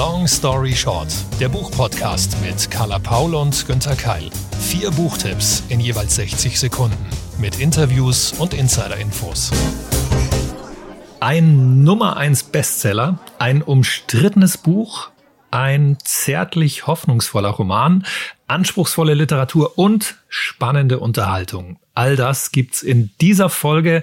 Long Story Short, der Buchpodcast mit Carla Paul und Günther Keil. Vier Buchtipps in jeweils 60 Sekunden mit Interviews und Insider-Infos. Ein Nummer 1 Bestseller, ein umstrittenes Buch, ein zärtlich hoffnungsvoller Roman, anspruchsvolle Literatur und spannende Unterhaltung. All das gibt's in dieser Folge.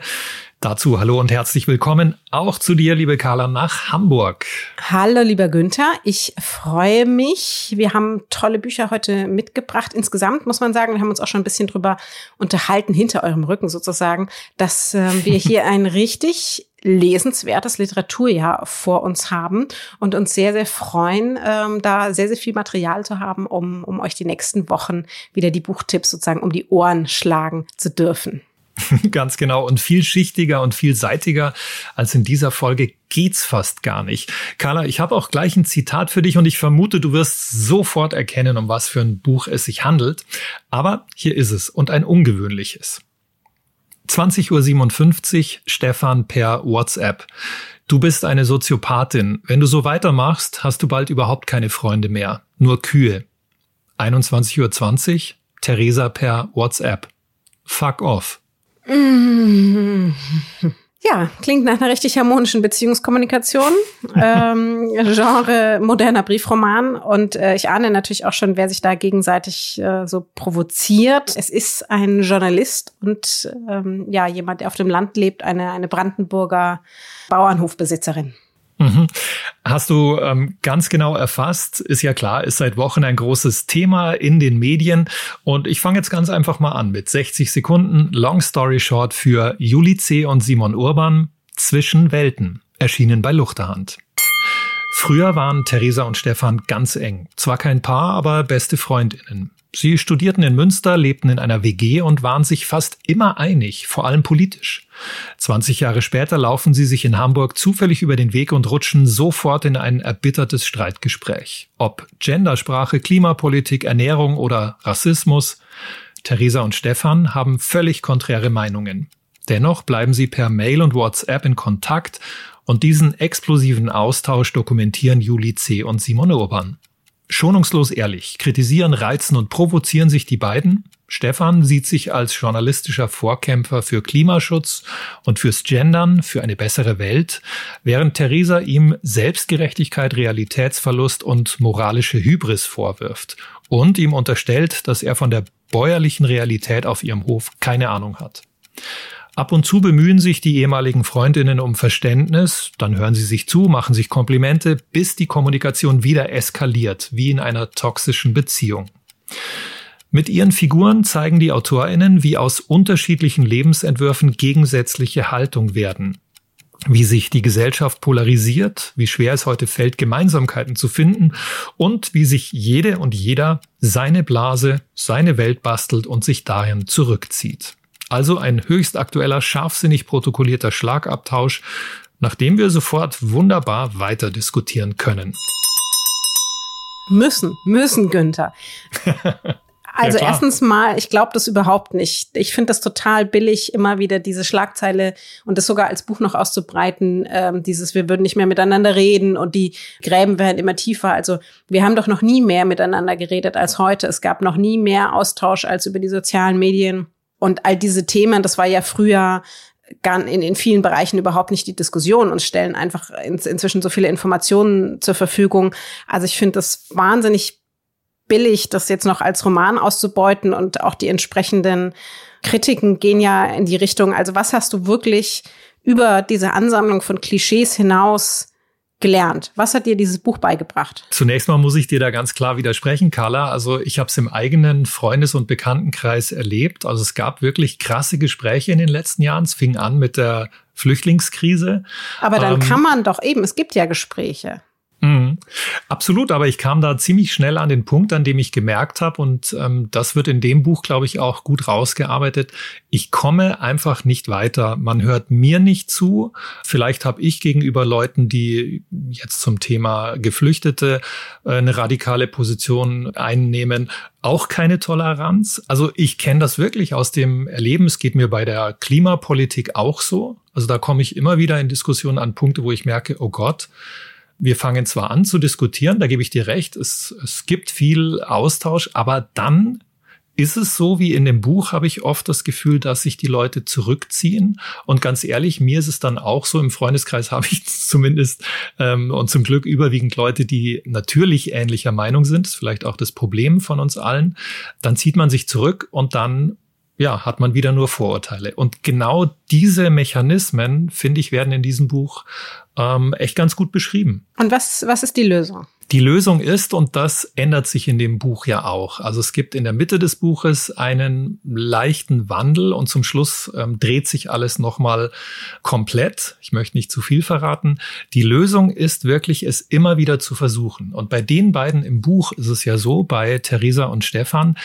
Dazu hallo und herzlich willkommen auch zu dir, liebe Carla, nach Hamburg. Hallo, lieber Günther. Ich freue mich. Wir haben tolle Bücher heute mitgebracht. Insgesamt muss man sagen, wir haben uns auch schon ein bisschen drüber unterhalten, hinter eurem Rücken sozusagen, dass äh, wir hier ein richtig lesenswertes Literaturjahr vor uns haben und uns sehr, sehr freuen, ähm, da sehr, sehr viel Material zu haben, um, um euch die nächsten Wochen wieder die Buchtipps sozusagen um die Ohren schlagen zu dürfen. Ganz genau. Und vielschichtiger und vielseitiger als in dieser Folge geht's fast gar nicht. Carla, ich habe auch gleich ein Zitat für dich und ich vermute, du wirst sofort erkennen, um was für ein Buch es sich handelt. Aber hier ist es und ein ungewöhnliches. 20.57 Uhr, Stefan per WhatsApp. Du bist eine Soziopathin. Wenn du so weitermachst, hast du bald überhaupt keine Freunde mehr. Nur Kühe. 21.20 Uhr, Theresa per WhatsApp. Fuck off. Ja, klingt nach einer richtig harmonischen Beziehungskommunikation. ähm, Genre moderner Briefroman. Und äh, ich ahne natürlich auch schon, wer sich da gegenseitig äh, so provoziert. Es ist ein Journalist und ähm, ja, jemand, der auf dem Land lebt, eine, eine Brandenburger Bauernhofbesitzerin. Mhm. Hast du ähm, ganz genau erfasst, ist ja klar, ist seit Wochen ein großes Thema in den Medien. Und ich fange jetzt ganz einfach mal an mit 60 Sekunden Long Story Short für Juli C. und Simon Urban Zwischen Welten, erschienen bei Luchterhand. Früher waren Theresa und Stefan ganz eng. Zwar kein Paar, aber beste Freundinnen. Sie studierten in Münster, lebten in einer WG und waren sich fast immer einig, vor allem politisch. 20 Jahre später laufen sie sich in Hamburg zufällig über den Weg und rutschen sofort in ein erbittertes Streitgespräch. Ob Gendersprache, Klimapolitik, Ernährung oder Rassismus. Theresa und Stefan haben völlig konträre Meinungen. Dennoch bleiben sie per Mail und WhatsApp in Kontakt und diesen explosiven Austausch dokumentieren Juli C. und Simone Urban. Schonungslos ehrlich, kritisieren, reizen und provozieren sich die beiden. Stefan sieht sich als journalistischer Vorkämpfer für Klimaschutz und fürs Gendern, für eine bessere Welt, während Theresa ihm Selbstgerechtigkeit, Realitätsverlust und moralische Hybris vorwirft und ihm unterstellt, dass er von der bäuerlichen Realität auf ihrem Hof keine Ahnung hat. Ab und zu bemühen sich die ehemaligen Freundinnen um Verständnis, dann hören sie sich zu, machen sich Komplimente, bis die Kommunikation wieder eskaliert, wie in einer toxischen Beziehung. Mit ihren Figuren zeigen die Autorinnen, wie aus unterschiedlichen Lebensentwürfen gegensätzliche Haltung werden. Wie sich die Gesellschaft polarisiert, wie schwer es heute fällt, Gemeinsamkeiten zu finden und wie sich jede und jeder seine Blase, seine Welt bastelt und sich darin zurückzieht. Also ein höchst aktueller, scharfsinnig protokollierter Schlagabtausch, nach dem wir sofort wunderbar weiter diskutieren können. Müssen, müssen, Günther. Also ja, erstens mal, ich glaube das überhaupt nicht. Ich finde das total billig, immer wieder diese Schlagzeile und das sogar als Buch noch auszubreiten, ähm, dieses wir würden nicht mehr miteinander reden und die Gräben werden immer tiefer. Also wir haben doch noch nie mehr miteinander geredet als heute. Es gab noch nie mehr Austausch als über die sozialen Medien. Und all diese Themen, das war ja früher in, in vielen Bereichen überhaupt nicht die Diskussion und stellen einfach in, inzwischen so viele Informationen zur Verfügung. Also ich finde das wahnsinnig billig, das jetzt noch als Roman auszubeuten und auch die entsprechenden Kritiken gehen ja in die Richtung, also was hast du wirklich über diese Ansammlung von Klischees hinaus gelernt? Was hat dir dieses Buch beigebracht? Zunächst mal muss ich dir da ganz klar widersprechen, Carla. Also ich habe es im eigenen Freundes- und Bekanntenkreis erlebt. Also es gab wirklich krasse Gespräche in den letzten Jahren. Es fing an mit der Flüchtlingskrise. Aber dann ähm, kann man doch eben, es gibt ja Gespräche. Mhm. Absolut, aber ich kam da ziemlich schnell an den Punkt, an dem ich gemerkt habe, und ähm, das wird in dem Buch, glaube ich, auch gut rausgearbeitet, ich komme einfach nicht weiter. Man hört mir nicht zu. Vielleicht habe ich gegenüber Leuten, die jetzt zum Thema Geflüchtete äh, eine radikale Position einnehmen, auch keine Toleranz. Also ich kenne das wirklich aus dem Erleben. Es geht mir bei der Klimapolitik auch so. Also da komme ich immer wieder in Diskussionen an Punkte, wo ich merke, oh Gott, wir fangen zwar an zu diskutieren, da gebe ich dir recht, es, es gibt viel Austausch, aber dann ist es so wie in dem Buch, habe ich oft das Gefühl, dass sich die Leute zurückziehen. Und ganz ehrlich, mir ist es dann auch so, im Freundeskreis habe ich zumindest ähm, und zum Glück überwiegend Leute, die natürlich ähnlicher Meinung sind. Das ist vielleicht auch das Problem von uns allen. Dann zieht man sich zurück und dann ja, hat man wieder nur Vorurteile. Und genau diese Mechanismen, finde ich, werden in diesem Buch ähm, echt ganz gut beschrieben. Und was, was ist die Lösung? Die Lösung ist, und das ändert sich in dem Buch ja auch. Also es gibt in der Mitte des Buches einen leichten Wandel und zum Schluss ähm, dreht sich alles nochmal komplett. Ich möchte nicht zu viel verraten. Die Lösung ist wirklich, es immer wieder zu versuchen. Und bei den beiden im Buch ist es ja so, bei Theresa und Stefan,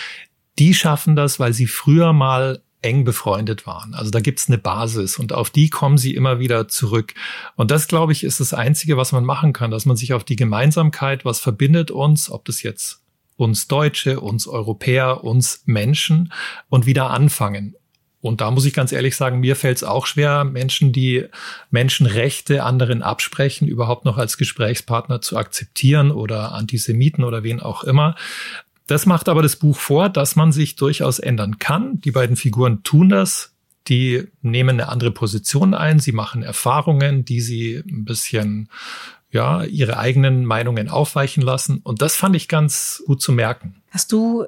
die schaffen das, weil sie früher mal eng befreundet waren. Also da gibt's eine Basis und auf die kommen sie immer wieder zurück. Und das, glaube ich, ist das Einzige, was man machen kann, dass man sich auf die Gemeinsamkeit, was verbindet uns, ob das jetzt uns Deutsche, uns Europäer, uns Menschen und wieder anfangen. Und da muss ich ganz ehrlich sagen, mir fällt es auch schwer, Menschen, die Menschenrechte anderen absprechen, überhaupt noch als Gesprächspartner zu akzeptieren oder Antisemiten oder wen auch immer. Das macht aber das Buch vor, dass man sich durchaus ändern kann. Die beiden Figuren tun das. Die nehmen eine andere Position ein. Sie machen Erfahrungen, die sie ein bisschen, ja, ihre eigenen Meinungen aufweichen lassen. Und das fand ich ganz gut zu merken. Hast du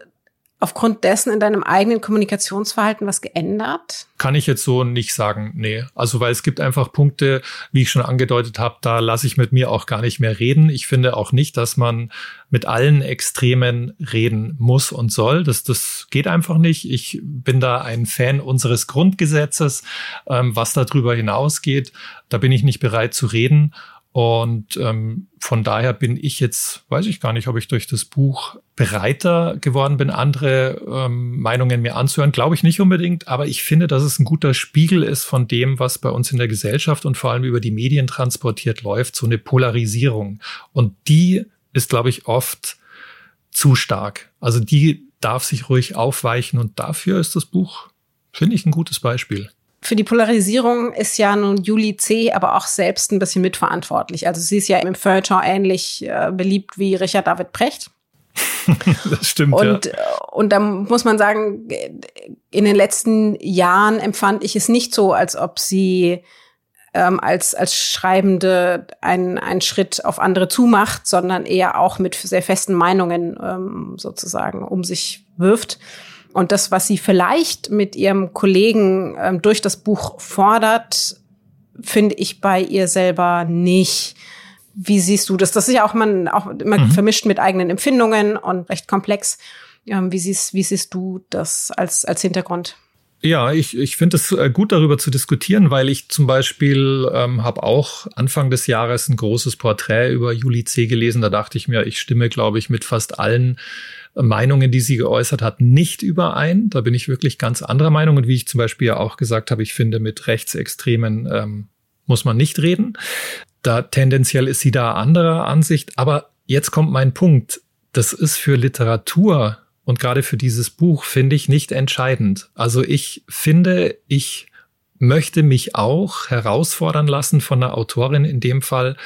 aufgrund dessen in deinem eigenen Kommunikationsverhalten was geändert? Kann ich jetzt so nicht sagen, nee. Also weil es gibt einfach Punkte, wie ich schon angedeutet habe, da lasse ich mit mir auch gar nicht mehr reden. Ich finde auch nicht, dass man mit allen Extremen reden muss und soll. Das, das geht einfach nicht. Ich bin da ein Fan unseres Grundgesetzes, ähm, was darüber hinausgeht. Da bin ich nicht bereit zu reden. Und ähm, von daher bin ich jetzt, weiß ich gar nicht, ob ich durch das Buch bereiter geworden bin, andere ähm, Meinungen mir anzuhören. Glaube ich nicht unbedingt, aber ich finde, dass es ein guter Spiegel ist von dem, was bei uns in der Gesellschaft und vor allem über die Medien transportiert läuft, so eine Polarisierung. Und die ist, glaube ich, oft zu stark. Also die darf sich ruhig aufweichen und dafür ist das Buch, finde ich, ein gutes Beispiel für die Polarisierung ist ja nun Julie C. aber auch selbst ein bisschen mitverantwortlich. Also sie ist ja im Feuilleton ähnlich äh, beliebt wie Richard David Precht. das stimmt. Und, ja. und da muss man sagen, in den letzten Jahren empfand ich es nicht so, als ob sie ähm, als, als Schreibende einen, einen Schritt auf andere zumacht, sondern eher auch mit sehr festen Meinungen ähm, sozusagen um sich wirft. Und das, was sie vielleicht mit ihrem Kollegen ähm, durch das Buch fordert, finde ich bei ihr selber nicht. Wie siehst du das? Das ist ja auch man auch immer mhm. vermischt mit eigenen Empfindungen und recht komplex. Ähm, wie siehst, wie siehst du das als, als Hintergrund? Ja, ich, ich finde es äh, gut, darüber zu diskutieren, weil ich zum Beispiel ähm, habe auch Anfang des Jahres ein großes Porträt über Juli C. gelesen. Da dachte ich mir, ich stimme, glaube ich, mit fast allen Meinungen, die sie geäußert hat, nicht überein. Da bin ich wirklich ganz anderer Meinung. Und wie ich zum Beispiel ja auch gesagt habe, ich finde, mit Rechtsextremen ähm, muss man nicht reden. Da tendenziell ist sie da anderer Ansicht. Aber jetzt kommt mein Punkt. Das ist für Literatur und gerade für dieses Buch finde ich nicht entscheidend. Also ich finde, ich möchte mich auch herausfordern lassen von einer Autorin in dem Fall,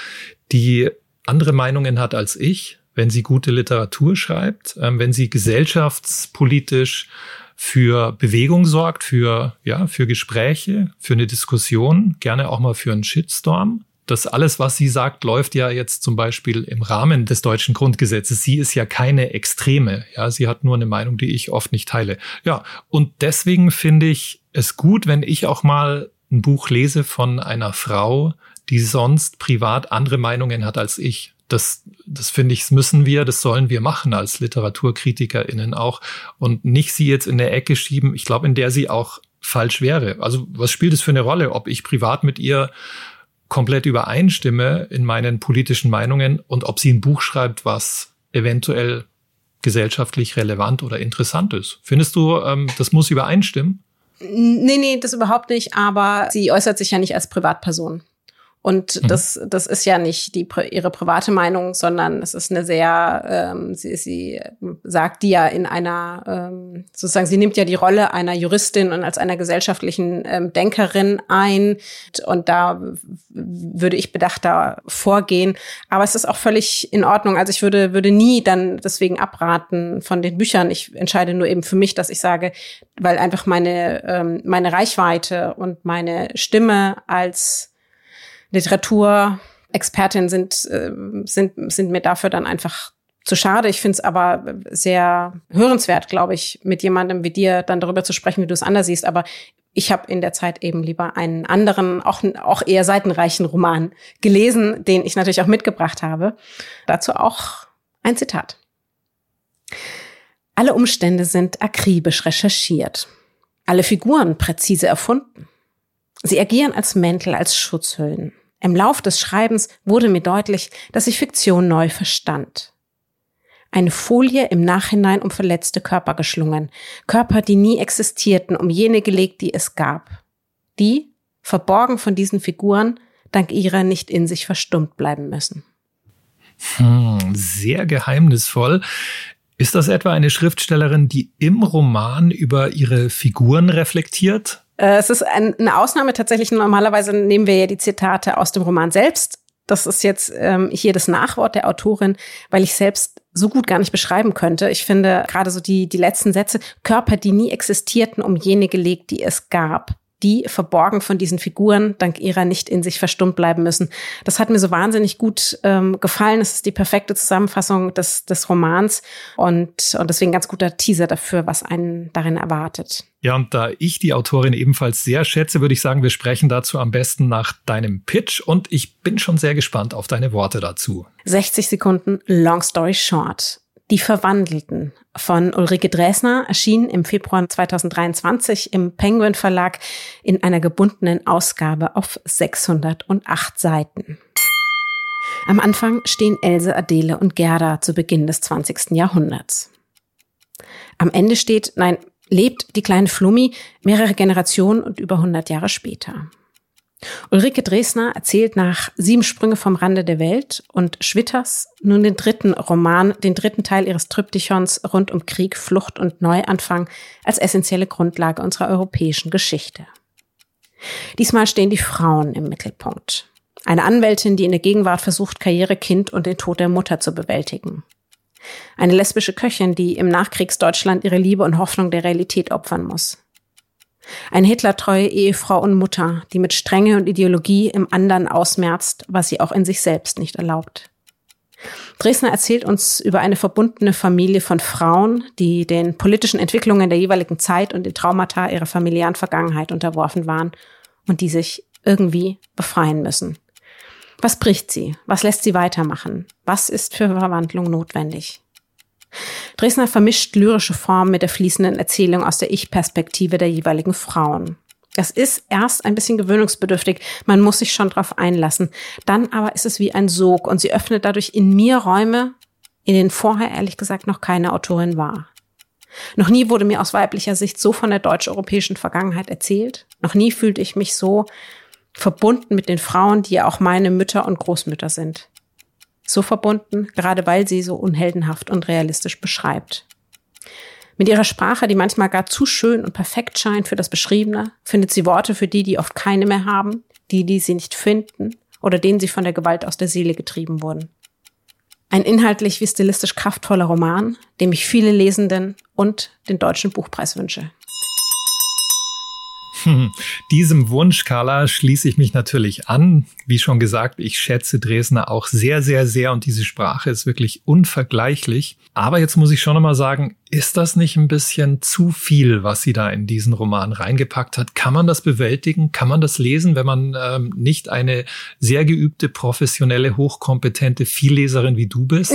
die andere Meinungen hat als ich, wenn sie gute Literatur schreibt, ähm, wenn sie gesellschaftspolitisch für Bewegung sorgt, für, ja, für Gespräche, für eine Diskussion, gerne auch mal für einen Shitstorm. Das alles, was sie sagt, läuft ja jetzt zum Beispiel im Rahmen des deutschen Grundgesetzes. Sie ist ja keine Extreme. Ja, sie hat nur eine Meinung, die ich oft nicht teile. Ja, und deswegen finde ich es gut, wenn ich auch mal ein Buch lese von einer Frau, die sonst privat andere Meinungen hat als ich das, das finde ich, müssen wir, das sollen wir machen als LiteraturkritikerInnen auch und nicht sie jetzt in der Ecke schieben, ich glaube, in der sie auch falsch wäre. Also was spielt es für eine Rolle, ob ich privat mit ihr komplett übereinstimme in meinen politischen Meinungen und ob sie ein Buch schreibt, was eventuell gesellschaftlich relevant oder interessant ist. Findest du, ähm, das muss übereinstimmen? Nee, nee, das überhaupt nicht, aber sie äußert sich ja nicht als Privatperson. Und mhm. das, das ist ja nicht die, ihre private Meinung, sondern es ist eine sehr, ähm, sie, sie sagt die ja in einer, ähm, sozusagen, sie nimmt ja die Rolle einer Juristin und als einer gesellschaftlichen ähm, Denkerin ein. Und da würde ich bedachter vorgehen. Aber es ist auch völlig in Ordnung. Also ich würde, würde nie dann deswegen abraten von den Büchern. Ich entscheide nur eben für mich, dass ich sage, weil einfach meine, ähm, meine Reichweite und meine Stimme als Literaturexpertin sind, äh, sind, sind mir dafür dann einfach zu schade. Ich finde es aber sehr hörenswert, glaube ich, mit jemandem wie dir dann darüber zu sprechen, wie du es anders siehst. Aber ich habe in der Zeit eben lieber einen anderen, auch, auch eher seitenreichen Roman gelesen, den ich natürlich auch mitgebracht habe. Dazu auch ein Zitat. Alle Umstände sind akribisch recherchiert. Alle Figuren präzise erfunden. Sie agieren als Mäntel, als Schutzhüllen. Im Lauf des Schreibens wurde mir deutlich, dass ich Fiktion neu verstand. Eine Folie im Nachhinein um verletzte Körper geschlungen, Körper, die nie existierten, um jene gelegt, die es gab. Die, verborgen von diesen Figuren, dank ihrer nicht in sich verstummt bleiben müssen. Hm, sehr geheimnisvoll. Ist das etwa eine Schriftstellerin, die im Roman über ihre Figuren reflektiert? Äh, es ist eine Ausnahme tatsächlich. Normalerweise nehmen wir ja die Zitate aus dem Roman selbst. Das ist jetzt ähm, hier das Nachwort der Autorin, weil ich selbst so gut gar nicht beschreiben könnte. Ich finde gerade so die, die letzten Sätze, Körper, die nie existierten, um jene gelegt, die es gab die verborgen von diesen Figuren dank ihrer nicht in sich verstummt bleiben müssen. Das hat mir so wahnsinnig gut ähm, gefallen. Es ist die perfekte Zusammenfassung des, des Romans und, und deswegen ganz guter Teaser dafür, was einen darin erwartet. Ja, und da ich die Autorin ebenfalls sehr schätze, würde ich sagen, wir sprechen dazu am besten nach deinem Pitch und ich bin schon sehr gespannt auf deine Worte dazu. 60 Sekunden Long Story Short. Die Verwandelten von Ulrike Dresner erschien im Februar 2023 im Penguin Verlag in einer gebundenen Ausgabe auf 608 Seiten. Am Anfang stehen Else, Adele und Gerda zu Beginn des 20. Jahrhunderts. Am Ende steht, nein, lebt die kleine Flummi mehrere Generationen und über 100 Jahre später. Ulrike Dresner erzählt nach Sieben Sprünge vom Rande der Welt und Schwitters nun den dritten Roman, den dritten Teil ihres Tryptychons rund um Krieg, Flucht und Neuanfang als essentielle Grundlage unserer europäischen Geschichte. Diesmal stehen die Frauen im Mittelpunkt. Eine Anwältin, die in der Gegenwart versucht, Karriere, Kind und den Tod der Mutter zu bewältigen. Eine lesbische Köchin, die im Nachkriegsdeutschland ihre Liebe und Hoffnung der Realität opfern muss. Eine hitlertreue Ehefrau und Mutter, die mit Strenge und Ideologie im anderen ausmerzt, was sie auch in sich selbst nicht erlaubt. Dresdner erzählt uns über eine verbundene Familie von Frauen, die den politischen Entwicklungen der jeweiligen Zeit und den Traumata ihrer familiären Vergangenheit unterworfen waren und die sich irgendwie befreien müssen. Was bricht sie? Was lässt sie weitermachen? Was ist für Verwandlung notwendig? Dresdner vermischt lyrische Form mit der fließenden Erzählung aus der Ich-Perspektive der jeweiligen Frauen. Das ist erst ein bisschen gewöhnungsbedürftig, man muss sich schon drauf einlassen. Dann aber ist es wie ein Sog und sie öffnet dadurch in mir Räume, in denen vorher ehrlich gesagt noch keine Autorin war. Noch nie wurde mir aus weiblicher Sicht so von der deutsch-europäischen Vergangenheit erzählt. Noch nie fühlte ich mich so verbunden mit den Frauen, die ja auch meine Mütter und Großmütter sind so verbunden, gerade weil sie so unheldenhaft und realistisch beschreibt. Mit ihrer Sprache, die manchmal gar zu schön und perfekt scheint für das Beschriebene, findet sie Worte für die, die oft keine mehr haben, die, die sie nicht finden oder denen sie von der Gewalt aus der Seele getrieben wurden. Ein inhaltlich wie stilistisch kraftvoller Roman, dem ich viele Lesenden und den Deutschen Buchpreis wünsche. Diesem Wunsch, Carla, schließe ich mich natürlich an. Wie schon gesagt, ich schätze Dresdner auch sehr, sehr, sehr und diese Sprache ist wirklich unvergleichlich. Aber jetzt muss ich schon nochmal sagen, ist das nicht ein bisschen zu viel, was sie da in diesen Roman reingepackt hat? Kann man das bewältigen? Kann man das lesen, wenn man ähm, nicht eine sehr geübte, professionelle, hochkompetente Vielleserin wie du bist?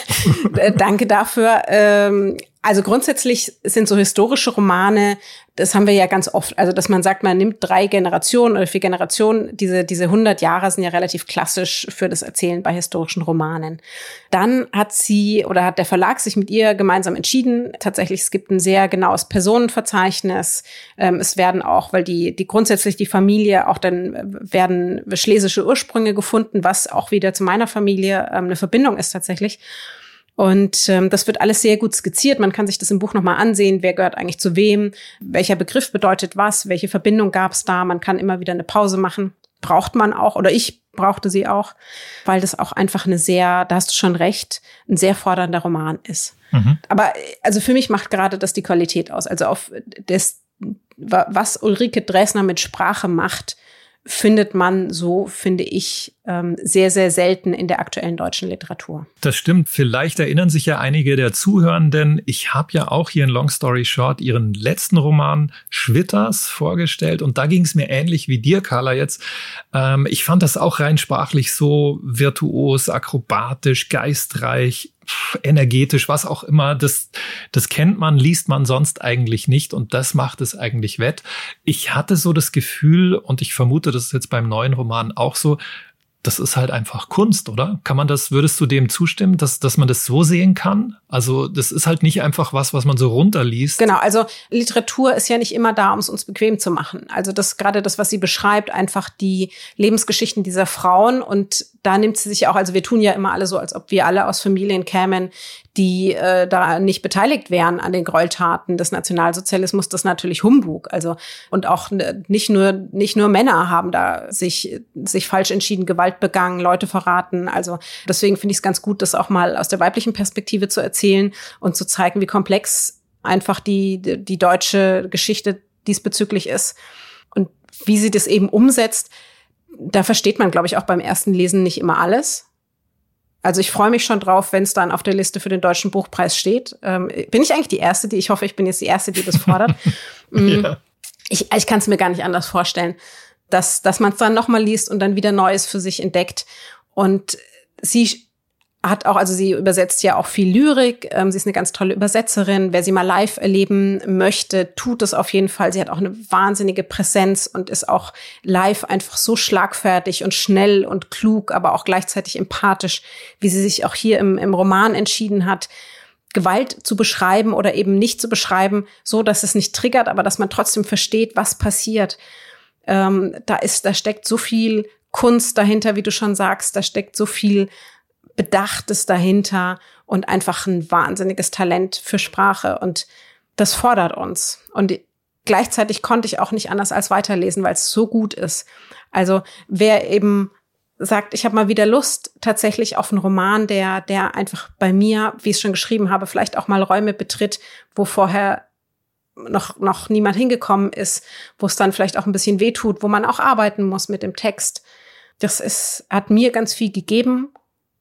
Danke dafür. Ähm also grundsätzlich sind so historische Romane, das haben wir ja ganz oft, also dass man sagt, man nimmt drei Generationen oder vier Generationen, diese, diese 100 Jahre sind ja relativ klassisch für das Erzählen bei historischen Romanen. Dann hat sie oder hat der Verlag sich mit ihr gemeinsam entschieden. Tatsächlich, es gibt ein sehr genaues Personenverzeichnis. Ähm, es werden auch, weil die, die grundsätzlich die Familie, auch dann werden schlesische Ursprünge gefunden, was auch wieder zu meiner Familie ähm, eine Verbindung ist tatsächlich. Und ähm, das wird alles sehr gut skizziert. Man kann sich das im Buch nochmal ansehen, wer gehört eigentlich zu wem, welcher Begriff bedeutet was, welche Verbindung gab es da. Man kann immer wieder eine Pause machen. Braucht man auch, oder ich brauchte sie auch, weil das auch einfach eine sehr, da hast du schon recht, ein sehr fordernder Roman ist. Mhm. Aber also für mich macht gerade das die Qualität aus. Also auf das, was Ulrike Dresner mit Sprache macht, findet man so, finde ich, ähm, sehr, sehr selten in der aktuellen deutschen Literatur. Das stimmt. Vielleicht erinnern sich ja einige der Zuhörenden. Ich habe ja auch hier in Long Story Short ihren letzten Roman Schwitters vorgestellt und da ging es mir ähnlich wie dir, Carla, jetzt. Ähm, ich fand das auch rein sprachlich so virtuos, akrobatisch, geistreich, energetisch, was auch immer, das, das kennt man, liest man sonst eigentlich nicht und das macht es eigentlich wett. Ich hatte so das Gefühl und ich vermute, das ist jetzt beim neuen Roman auch so, das ist halt einfach Kunst, oder? Kann man das, würdest du dem zustimmen, dass, dass man das so sehen kann? Also, das ist halt nicht einfach was, was man so runterliest. Genau, also Literatur ist ja nicht immer da, um es uns bequem zu machen. Also, das gerade das, was sie beschreibt, einfach die Lebensgeschichten dieser Frauen und da nimmt sie sich auch, also wir tun ja immer alle so, als ob wir alle aus Familien kämen, die äh, da nicht beteiligt wären an den Gräueltaten des Nationalsozialismus, das ist natürlich Humbug. Also und auch nicht nur nicht nur Männer haben da sich sich falsch entschieden, Gewalt begangen, Leute verraten. Also deswegen finde ich es ganz gut, das auch mal aus der weiblichen Perspektive zu erzählen und zu zeigen, wie komplex einfach die die deutsche Geschichte diesbezüglich ist und wie sie das eben umsetzt da versteht man, glaube ich, auch beim ersten Lesen nicht immer alles. Also ich freue mich schon drauf, wenn es dann auf der Liste für den Deutschen Buchpreis steht. Ähm, bin ich eigentlich die Erste, die, ich hoffe, ich bin jetzt die Erste, die das fordert. Mm. ja. Ich, ich kann es mir gar nicht anders vorstellen, dass, dass man es dann nochmal liest und dann wieder Neues für sich entdeckt. Und sie hat auch, also sie übersetzt ja auch viel Lyrik. Ähm, sie ist eine ganz tolle Übersetzerin. Wer sie mal live erleben möchte, tut es auf jeden Fall. Sie hat auch eine wahnsinnige Präsenz und ist auch live einfach so schlagfertig und schnell und klug, aber auch gleichzeitig empathisch, wie sie sich auch hier im, im Roman entschieden hat. Gewalt zu beschreiben oder eben nicht zu beschreiben, so dass es nicht triggert, aber dass man trotzdem versteht, was passiert. Ähm, da ist, da steckt so viel Kunst dahinter, wie du schon sagst, da steckt so viel Bedachtes dahinter und einfach ein wahnsinniges Talent für Sprache. Und das fordert uns. Und gleichzeitig konnte ich auch nicht anders als weiterlesen, weil es so gut ist. Also wer eben sagt, ich habe mal wieder Lust tatsächlich auf einen Roman, der, der einfach bei mir, wie ich es schon geschrieben habe, vielleicht auch mal Räume betritt, wo vorher noch, noch niemand hingekommen ist, wo es dann vielleicht auch ein bisschen wehtut, wo man auch arbeiten muss mit dem Text. Das ist, hat mir ganz viel gegeben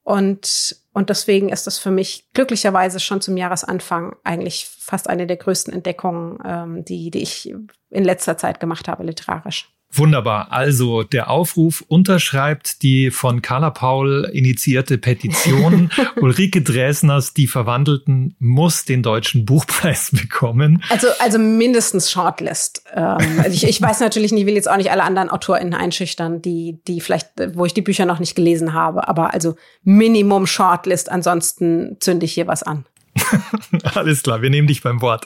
und, und deswegen ist das für mich glücklicherweise schon zum Jahresanfang eigentlich fast eine der größten Entdeckungen, ähm, die, die ich in letzter Zeit gemacht habe, literarisch. Wunderbar. Also der Aufruf unterschreibt die von Carla Paul initiierte Petition. Ulrike Dresners, die Verwandelten, muss den deutschen Buchpreis bekommen. Also, also mindestens Shortlist. Ähm, also ich, ich weiß natürlich nicht, ich will jetzt auch nicht alle anderen AutorInnen einschüchtern, die, die vielleicht, wo ich die Bücher noch nicht gelesen habe, aber also Minimum Shortlist, ansonsten zünde ich hier was an. Alles klar, wir nehmen dich beim Wort.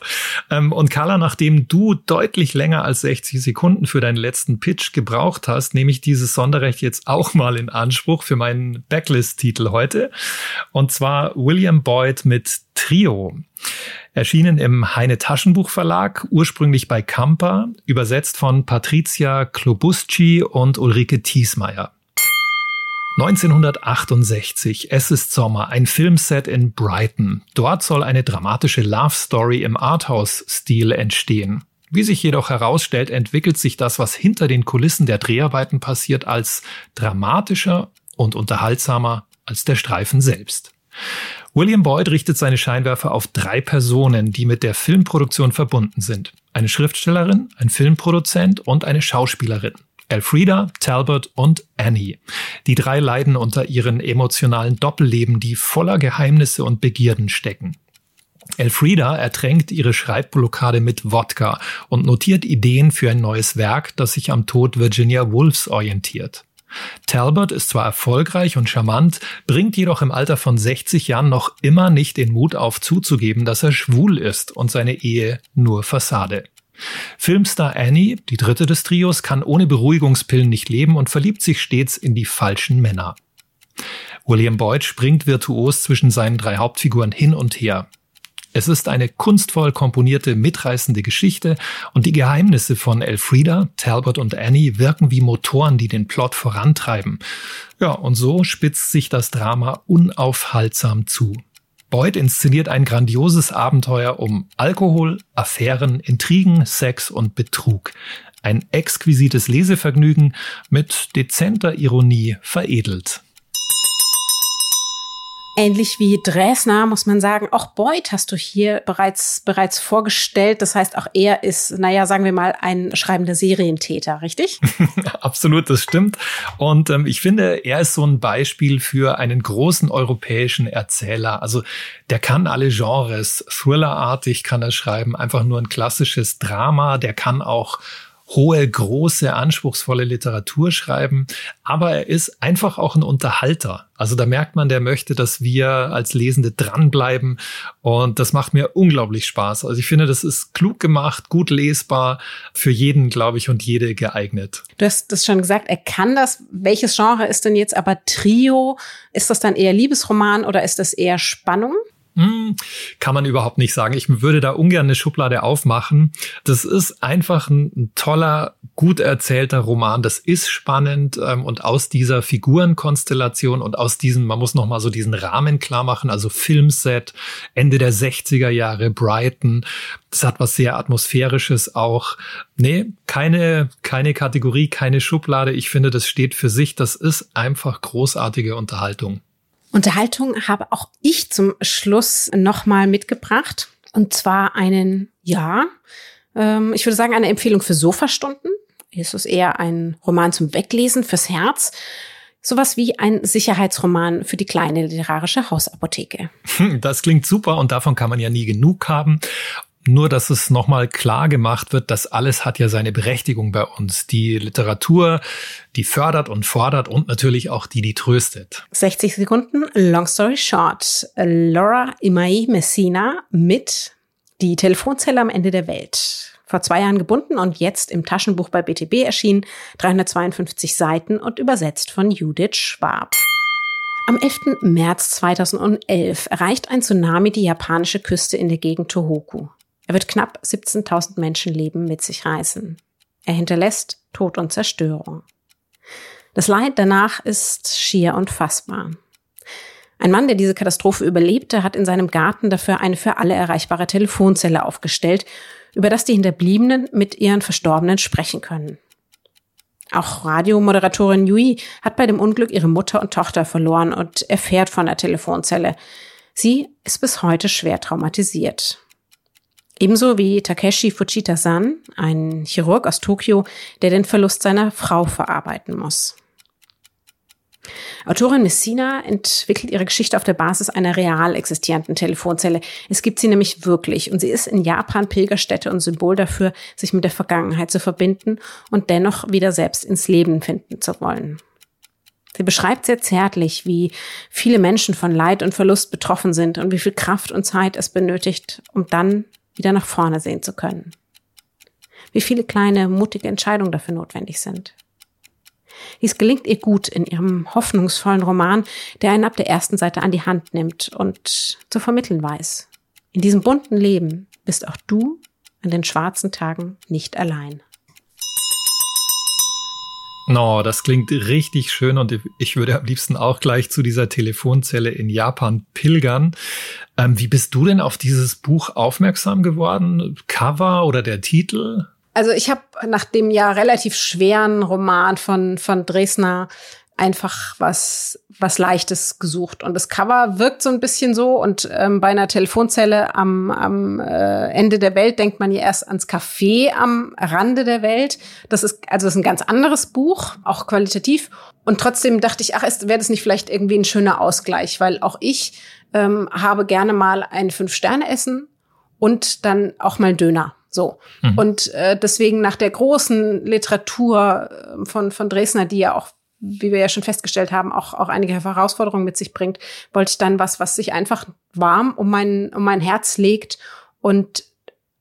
Ähm, und Carla, nachdem du deutlich länger als 60 Sekunden für deinen letzten Pitch gebraucht hast, nehme ich dieses Sonderrecht jetzt auch mal in Anspruch für meinen Backlist-Titel heute. Und zwar William Boyd mit Trio. Erschienen im Heine Taschenbuch Verlag, ursprünglich bei Kamper, übersetzt von Patricia Klobusci und Ulrike Thiesmeier. 1968, es ist Sommer, ein Filmset in Brighton. Dort soll eine dramatische Love Story im Arthouse-Stil entstehen. Wie sich jedoch herausstellt, entwickelt sich das, was hinter den Kulissen der Dreharbeiten passiert, als dramatischer und unterhaltsamer als der Streifen selbst. William Boyd richtet seine Scheinwerfer auf drei Personen, die mit der Filmproduktion verbunden sind. Eine Schriftstellerin, ein Filmproduzent und eine Schauspielerin. Elfrida, Talbot und Annie. Die drei leiden unter ihren emotionalen Doppelleben, die voller Geheimnisse und Begierden stecken. Elfrida ertränkt ihre Schreibblockade mit Wodka und notiert Ideen für ein neues Werk, das sich am Tod Virginia Woolfs orientiert. Talbot ist zwar erfolgreich und charmant, bringt jedoch im Alter von 60 Jahren noch immer nicht den Mut auf zuzugeben, dass er schwul ist und seine Ehe nur Fassade. Filmstar Annie, die dritte des Trios, kann ohne Beruhigungspillen nicht leben und verliebt sich stets in die falschen Männer. William Boyd springt virtuos zwischen seinen drei Hauptfiguren hin und her. Es ist eine kunstvoll komponierte, mitreißende Geschichte und die Geheimnisse von Elfrida, Talbot und Annie wirken wie Motoren, die den Plot vorantreiben. Ja, und so spitzt sich das Drama unaufhaltsam zu. Boyd inszeniert ein grandioses Abenteuer um Alkohol, Affären, Intrigen, Sex und Betrug. Ein exquisites Lesevergnügen mit dezenter Ironie veredelt. Ähnlich wie Dresner muss man sagen, auch Boyd hast du hier bereits, bereits vorgestellt. Das heißt, auch er ist, naja, sagen wir mal, ein schreibender Serientäter, richtig? Absolut, das stimmt. Und ähm, ich finde, er ist so ein Beispiel für einen großen europäischen Erzähler. Also der kann alle Genres, Thrillerartig kann er schreiben, einfach nur ein klassisches Drama, der kann auch hohe, große, anspruchsvolle Literatur schreiben, aber er ist einfach auch ein Unterhalter. Also da merkt man, der möchte, dass wir als Lesende dranbleiben und das macht mir unglaublich Spaß. Also ich finde, das ist klug gemacht, gut lesbar, für jeden, glaube ich, und jede geeignet. Du hast das schon gesagt, er kann das. Welches Genre ist denn jetzt aber Trio? Ist das dann eher Liebesroman oder ist das eher Spannung? Hm, kann man überhaupt nicht sagen. Ich würde da ungern eine Schublade aufmachen. Das ist einfach ein, toller, gut erzählter Roman. Das ist spannend ähm, und aus dieser Figurenkonstellation und aus diesem, man muss noch mal so diesen Rahmen klar machen, also Filmset, Ende der 60er Jahre, Brighton. Das hat was sehr atmosphärisches auch. Nee, keine, keine Kategorie, keine Schublade. Ich finde, das steht für sich. Das ist einfach großartige Unterhaltung. Unterhaltung habe auch ich zum Schluss nochmal mitgebracht. Und zwar einen, ja, ähm, ich würde sagen, eine Empfehlung für Sofastunden. Ist es eher ein Roman zum Weglesen, fürs Herz. Sowas wie ein Sicherheitsroman für die kleine literarische Hausapotheke. Das klingt super und davon kann man ja nie genug haben. Nur, dass es nochmal klar gemacht wird, dass alles hat ja seine Berechtigung bei uns. Die Literatur, die fördert und fordert und natürlich auch die, die tröstet. 60 Sekunden, long story short. Laura Imai Messina mit Die Telefonzelle am Ende der Welt. Vor zwei Jahren gebunden und jetzt im Taschenbuch bei BTB erschienen, 352 Seiten und übersetzt von Judith Schwab. Am 11. März 2011 erreicht ein Tsunami die japanische Küste in der Gegend Tohoku. Er wird knapp 17.000 Menschenleben mit sich reißen. Er hinterlässt Tod und Zerstörung. Das Leid danach ist schier unfassbar. Ein Mann, der diese Katastrophe überlebte, hat in seinem Garten dafür eine für alle erreichbare Telefonzelle aufgestellt, über das die Hinterbliebenen mit ihren Verstorbenen sprechen können. Auch Radiomoderatorin Yui hat bei dem Unglück ihre Mutter und Tochter verloren und erfährt von der Telefonzelle. Sie ist bis heute schwer traumatisiert. Ebenso wie Takeshi Fujita-san, ein Chirurg aus Tokio, der den Verlust seiner Frau verarbeiten muss. Autorin Messina entwickelt ihre Geschichte auf der Basis einer real existierenden Telefonzelle. Es gibt sie nämlich wirklich und sie ist in Japan Pilgerstätte und Symbol dafür, sich mit der Vergangenheit zu verbinden und dennoch wieder selbst ins Leben finden zu wollen. Sie beschreibt sehr zärtlich, wie viele Menschen von Leid und Verlust betroffen sind und wie viel Kraft und Zeit es benötigt, um dann wieder nach vorne sehen zu können. Wie viele kleine, mutige Entscheidungen dafür notwendig sind. Dies gelingt ihr gut in ihrem hoffnungsvollen Roman, der einen ab der ersten Seite an die Hand nimmt und zu vermitteln weiß. In diesem bunten Leben bist auch du an den schwarzen Tagen nicht allein. No, das klingt richtig schön und ich würde am liebsten auch gleich zu dieser Telefonzelle in Japan pilgern. Ähm, wie bist du denn auf dieses Buch aufmerksam geworden? Cover oder der Titel? Also ich habe nach dem ja relativ schweren Roman von, von Dresner einfach was, was Leichtes gesucht. Und das Cover wirkt so ein bisschen so. Und ähm, bei einer Telefonzelle am, am äh, Ende der Welt denkt man ja erst ans Café am Rande der Welt. Das ist also das ist ein ganz anderes Buch, auch qualitativ. Und trotzdem dachte ich, ach, wäre das nicht vielleicht irgendwie ein schöner Ausgleich, weil auch ich ähm, habe gerne mal ein Fünf-Sterne-Essen und dann auch mal Döner. So. Mhm. Und äh, deswegen nach der großen Literatur äh, von, von Dresdner, die ja auch wie wir ja schon festgestellt haben, auch, auch einige Herausforderungen mit sich bringt, wollte ich dann was, was sich einfach warm um mein, um mein Herz legt und,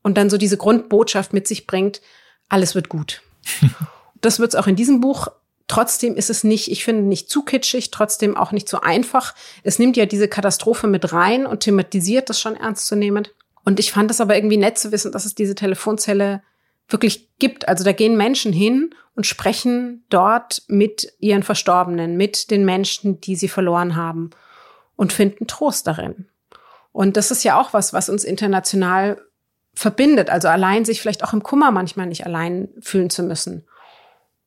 und dann so diese Grundbotschaft mit sich bringt, alles wird gut. das wird es auch in diesem Buch. Trotzdem ist es nicht, ich finde, nicht zu kitschig, trotzdem auch nicht so einfach. Es nimmt ja diese Katastrophe mit rein und thematisiert das schon ernstzunehmend. Und ich fand es aber irgendwie nett zu wissen, dass es diese Telefonzelle wirklich gibt. Also da gehen Menschen hin und sprechen dort mit ihren Verstorbenen, mit den Menschen, die sie verloren haben und finden Trost darin. Und das ist ja auch was, was uns international verbindet. Also allein sich vielleicht auch im Kummer manchmal nicht allein fühlen zu müssen.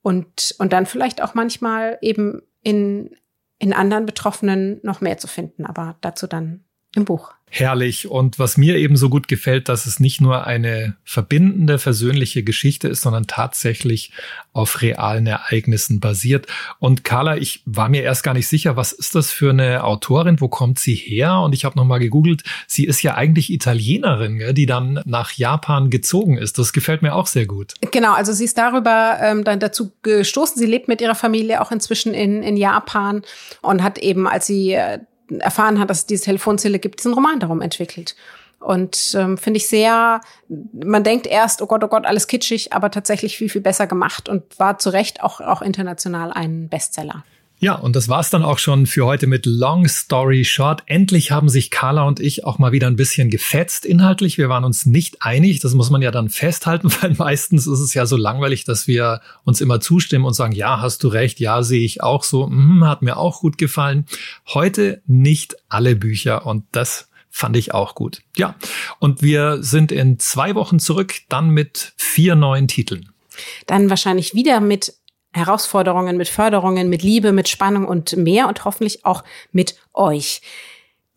Und, und dann vielleicht auch manchmal eben in, in anderen Betroffenen noch mehr zu finden. Aber dazu dann im Buch. Herrlich. Und was mir eben so gut gefällt, dass es nicht nur eine verbindende, versöhnliche Geschichte ist, sondern tatsächlich auf realen Ereignissen basiert. Und Carla, ich war mir erst gar nicht sicher, was ist das für eine Autorin? Wo kommt sie her? Und ich habe nochmal gegoogelt. Sie ist ja eigentlich Italienerin, die dann nach Japan gezogen ist. Das gefällt mir auch sehr gut. Genau, also sie ist darüber ähm, dann dazu gestoßen. Sie lebt mit ihrer Familie auch inzwischen in, in Japan und hat eben, als sie äh, erfahren hat, dass es diese Telefonzelle gibt, diesen Roman darum entwickelt. Und ähm, finde ich sehr, man denkt erst, oh Gott, oh Gott, alles kitschig, aber tatsächlich viel, viel besser gemacht und war zu Recht auch, auch international ein Bestseller. Ja, und das war's dann auch schon für heute mit Long Story Short. Endlich haben sich Carla und ich auch mal wieder ein bisschen gefetzt inhaltlich. Wir waren uns nicht einig. Das muss man ja dann festhalten, weil meistens ist es ja so langweilig, dass wir uns immer zustimmen und sagen, ja, hast du recht, ja, sehe ich auch so, mm, hat mir auch gut gefallen. Heute nicht alle Bücher und das fand ich auch gut. Ja, und wir sind in zwei Wochen zurück, dann mit vier neuen Titeln. Dann wahrscheinlich wieder mit Herausforderungen, mit Förderungen, mit Liebe, mit Spannung und mehr und hoffentlich auch mit euch.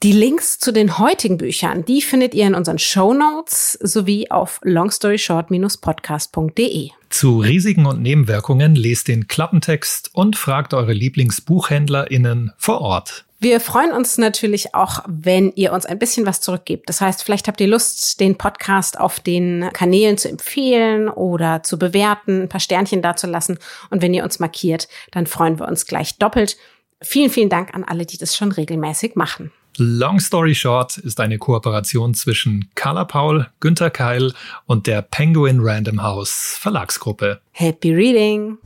Die Links zu den heutigen Büchern, die findet ihr in unseren Show Notes sowie auf longstoryshort-podcast.de. Zu Risiken und Nebenwirkungen lest den Klappentext und fragt eure LieblingsbuchhändlerInnen vor Ort. Wir freuen uns natürlich auch, wenn ihr uns ein bisschen was zurückgebt. Das heißt, vielleicht habt ihr Lust, den Podcast auf den Kanälen zu empfehlen oder zu bewerten, ein paar Sternchen dazulassen. Und wenn ihr uns markiert, dann freuen wir uns gleich doppelt. Vielen, vielen Dank an alle, die das schon regelmäßig machen. Long Story Short ist eine Kooperation zwischen Carla Paul, Günter Keil und der Penguin Random House Verlagsgruppe. Happy Reading!